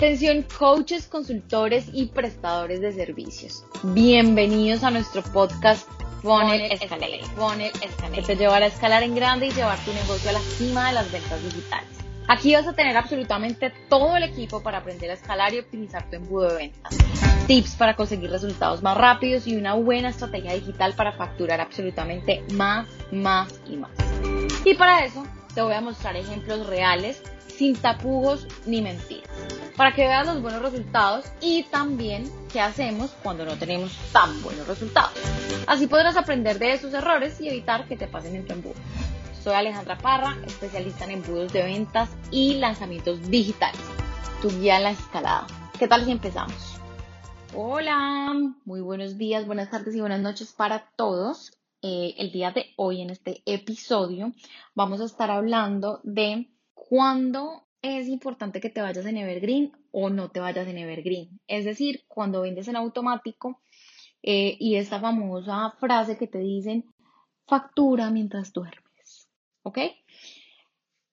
Atención coaches, consultores y prestadores de servicios. Bienvenidos a nuestro podcast Funnel Escalate. Funnel Escalate. Que te llevará a escalar en grande y llevar tu negocio a la cima de las ventas digitales. Aquí vas a tener absolutamente todo el equipo para aprender a escalar y optimizar tu embudo de ventas. Tips para conseguir resultados más rápidos y una buena estrategia digital para facturar absolutamente más, más y más. Y para eso te voy a mostrar ejemplos reales sin tapujos ni mentiras para que veas los buenos resultados y también qué hacemos cuando no tenemos tan buenos resultados. Así podrás aprender de esos errores y evitar que te pasen en tu embudo. Soy Alejandra Parra, especialista en embudos de ventas y lanzamientos digitales. Tu guía en la escalada. ¿Qué tal si empezamos? Hola, muy buenos días, buenas tardes y buenas noches para todos. Eh, el día de hoy en este episodio vamos a estar hablando de cuándo es importante que te vayas en Evergreen o no te vayas en Evergreen. Es decir, cuando vendes en automático eh, y esta famosa frase que te dicen, factura mientras duermes. ¿Ok?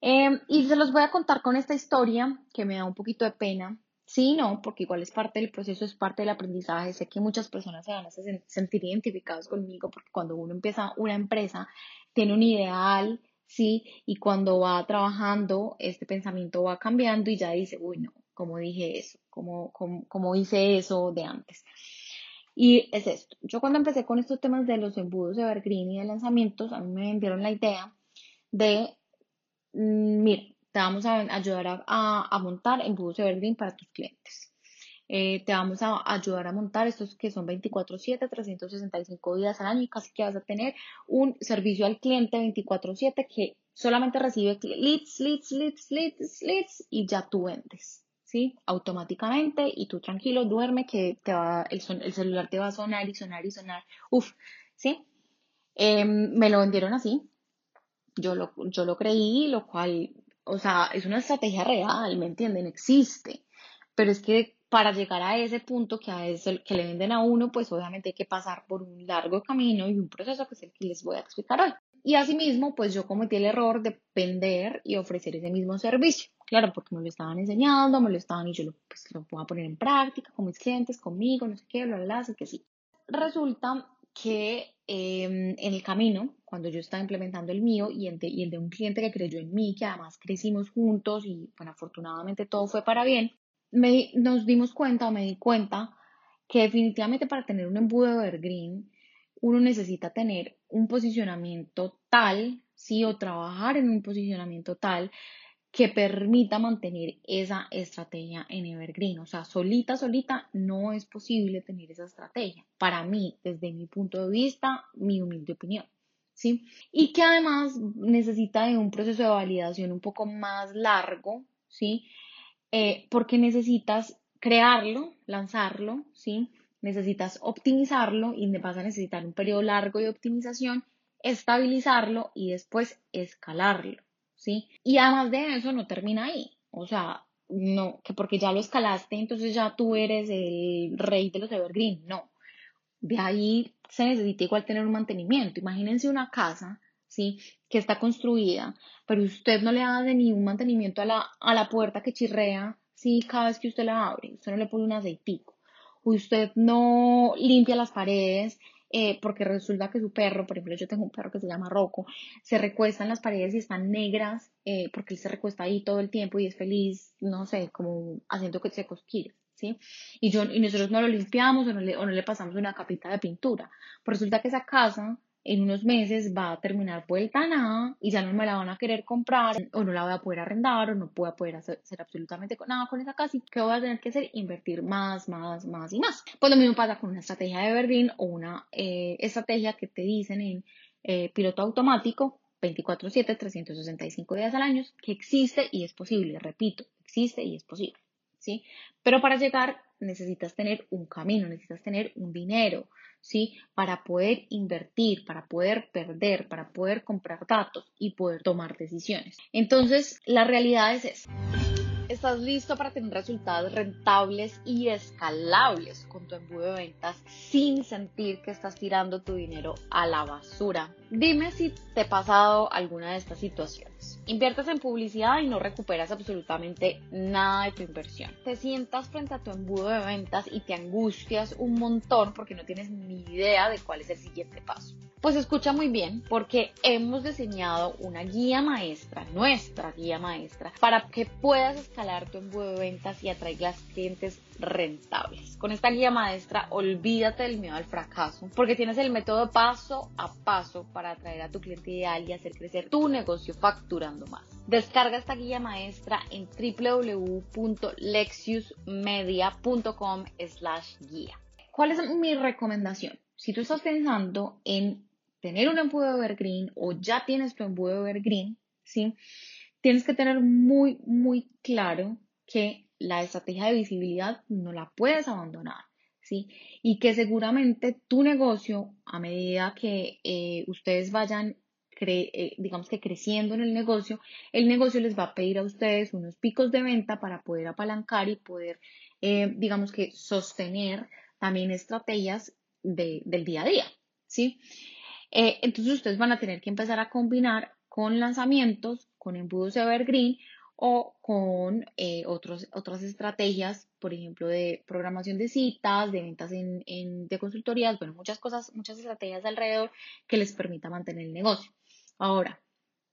Em, y se los voy a contar con esta historia que me da un poquito de pena. Sí, no, porque igual es parte del proceso, es parte del aprendizaje. Sé que muchas personas se van a sentir identificados conmigo porque cuando uno empieza una empresa, tiene un ideal, ¿sí? Y cuando va trabajando, este pensamiento va cambiando y ya dice, uy, no, ¿cómo dije eso? ¿Cómo, cómo, hice eso de antes? Y es esto. Yo cuando empecé con estos temas de los embudos de Evergreen y de lanzamientos, a mí me vendieron la idea de, mm, mira, te vamos a ayudar a, a montar embudos Evergreen para tus clientes. Eh, te vamos a ayudar a montar estos que son 24/7, 365 días al año y casi que vas a tener un servicio al cliente 24/7 que solamente recibe leads, leads, leads, leads, leads y ya tú vendes, ¿sí? Automáticamente y tú tranquilo, duerme que te va, el, el celular te va a sonar y sonar y sonar. Uf, ¿sí? Em, me lo vendieron así. Yo lo, yo lo creí, lo cual, o sea, es una estrategia real, ¿me entienden? Existe. Pero es que para llegar a ese punto que, a ese, que le venden a uno, pues obviamente hay que pasar por un largo camino y un proceso que es el que les voy a explicar hoy. Y asimismo, pues yo cometí el error de vender y ofrecer ese mismo servicio. Claro, porque me lo estaban enseñando, me lo estaban y yo lo, pues, lo puedo poner en práctica con mis clientes, conmigo, no sé qué, bla, bla, que sí. Resulta que em, en el camino, cuando yo estaba implementando el mío y el, de, y el de un cliente que creyó en mí, que además crecimos juntos y bueno, afortunadamente todo fue para bien, nos dimos cuenta o me di cuenta que definitivamente para tener un embudo evergreen uno necesita tener un posicionamiento tal, sí, o trabajar en un posicionamiento tal que permita mantener esa estrategia en Evergreen. O sea, solita, solita no es posible tener esa estrategia. Para mí, desde mi punto de vista, mi humilde opinión. ¿Sí? Y que además necesita de un proceso de validación un poco más largo, ¿sí? Eh, porque necesitas crearlo, lanzarlo, ¿sí? Necesitas optimizarlo y vas a necesitar un periodo largo de optimización, estabilizarlo y después escalarlo, ¿sí? Y además de eso no termina ahí, o sea, no, que porque ya lo escalaste, entonces ya tú eres el rey de los evergreen, no. De ahí se necesita igual tener un mantenimiento. Imagínense una casa, ¿sí? Que está construida pero usted no le hace ni un mantenimiento a la, a la puerta que chirrea, sí, cada vez que usted la abre, usted no le pone un aceitico, usted no limpia las paredes, eh, porque resulta que su perro, por ejemplo, yo tengo un perro que se llama Rocco, se recuesta en las paredes y están negras, eh, porque él se recuesta ahí todo el tiempo y es feliz, no sé, como haciendo que se cosquillas. ¿Sí? Y, yo, y nosotros no lo limpiamos o no, le, o no le pasamos una capita de pintura. Resulta que esa casa en unos meses va a terminar vuelta a nada y ya no me la van a querer comprar o no la voy a poder arrendar o no voy a poder hacer, absolutamente nada con esa casa ¿qué voy a tener que hacer? Invertir más, más, más y más. Pues lo mismo pasa con una estrategia de Evergreen o una eh, estrategia que te dicen en eh, piloto automático 24/7, 365 días al año, que existe y es posible, repito, existe y es posible, ¿sí? Pero para llegar necesitas tener un camino, necesitas tener un dinero, ¿sí? Para poder invertir, para poder perder, para poder comprar datos y poder tomar decisiones. Entonces, la realidad es esa. ¿Estás listo para tener resultados rentables y escalables con tu embudo de ventas sin sentir que estás tirando tu dinero a la basura? Dime si te ha pasado alguna de estas situaciones. Inviertes en publicidad y no recuperas absolutamente nada de tu inversión. Te sientas frente a tu embudo de ventas y te angustias un montón porque no tienes ni idea de cuál es el siguiente paso. Pues escucha muy bien porque hemos diseñado una guía maestra, nuestra guía maestra, para que puedas escalar tu embudo de ventas y atraigas clientes rentables. Con esta guía maestra, olvídate del miedo al fracaso porque tienes el método paso a paso para atraer a tu cliente ideal y hacer crecer tu negocio facturando más. Descarga esta guía maestra en www.lexiusmedia.com slash guía. ¿Cuál es mi recomendación? Si tú estás pensando en tener un embudo evergreen o ya tienes tu embudo evergreen, ¿sí? Tienes que tener muy, muy claro que la estrategia de visibilidad no la puedes abandonar, ¿sí? Y que seguramente tu negocio, a medida que eh, ustedes vayan eh, digamos que creciendo en el negocio, el negocio les va a pedir a ustedes unos picos de venta para poder apalancar y poder, eh, digamos que sostener también estrategias del día a día, ¿sí? Entonces ustedes van a tener que empezar a combinar con lanzamientos, con embudos evergreen o con eh, otros, otras estrategias, por ejemplo, de programación de citas, de ventas en, en, de consultorías, bueno, muchas cosas, muchas estrategias alrededor que les permita mantener el negocio. Ahora,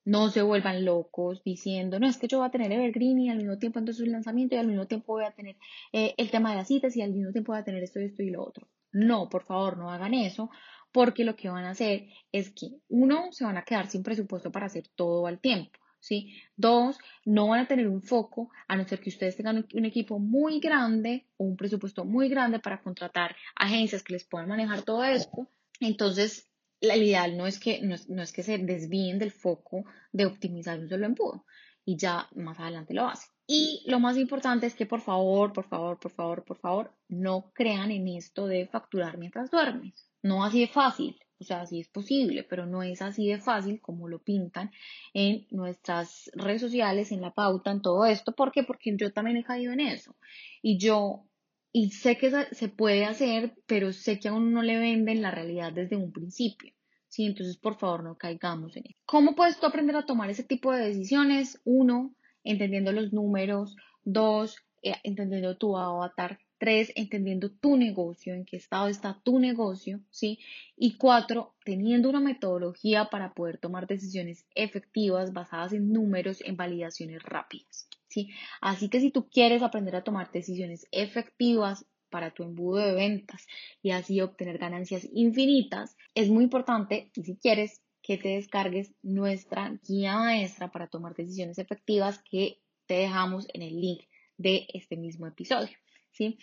no se vuelvan locos diciendo, no, es que yo voy a tener Evergreen y al mismo tiempo entonces el lanzamiento y al mismo tiempo voy a tener eh, el tema de las citas y al mismo tiempo voy a tener esto y esto y lo otro. No, por favor, no hagan eso, porque lo que van a hacer es que, uno, se van a quedar sin presupuesto para hacer todo al tiempo. ¿Sí? Dos, no van a tener un foco, a no ser que ustedes tengan un equipo muy grande o un presupuesto muy grande para contratar agencias que les puedan manejar todo esto. Entonces, la ideal no es que, no es, que se desvíen del foco de optimizar un solo embudo y ya más adelante lo hacen. Y lo más importante es que por favor, por favor, por favor, por favor, no crean en esto de facturar mientras duermes. No así de fácil, o sea, sí es posible, pero no es así de fácil como lo pintan en nuestras redes sociales, en la pauta, en todo esto. ¿Por qué? Porque yo también he caído en eso. Y yo, y sé que se puede hacer, pero sé que a uno no le venden la realidad desde un principio. Sí, entonces por favor no caigamos en eso. ¿Cómo puedes tú aprender a tomar ese tipo de decisiones? Uno, entendiendo los números. Dos, eh, entendiendo tu avatar Tres, entendiendo tu negocio, en qué estado está tu negocio, ¿sí? Y cuatro, teniendo una metodología para poder tomar decisiones efectivas basadas en números, en validaciones rápidas, ¿sí? Así que si tú quieres aprender a tomar decisiones efectivas para tu embudo de ventas y así obtener ganancias infinitas, es muy importante, y si quieres, que te descargues nuestra guía maestra para tomar decisiones efectivas que te dejamos en el link de este mismo episodio. ¿Sí?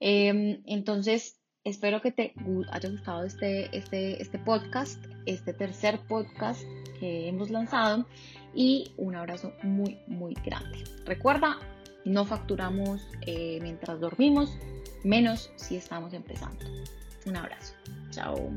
Em, entonces, espero que te haya gustado este, este, este podcast, este tercer podcast que hemos lanzado y un abrazo muy, muy grande. Recuerda, no facturamos eh, mientras dormimos, menos si estamos empezando. Un abrazo. Chao.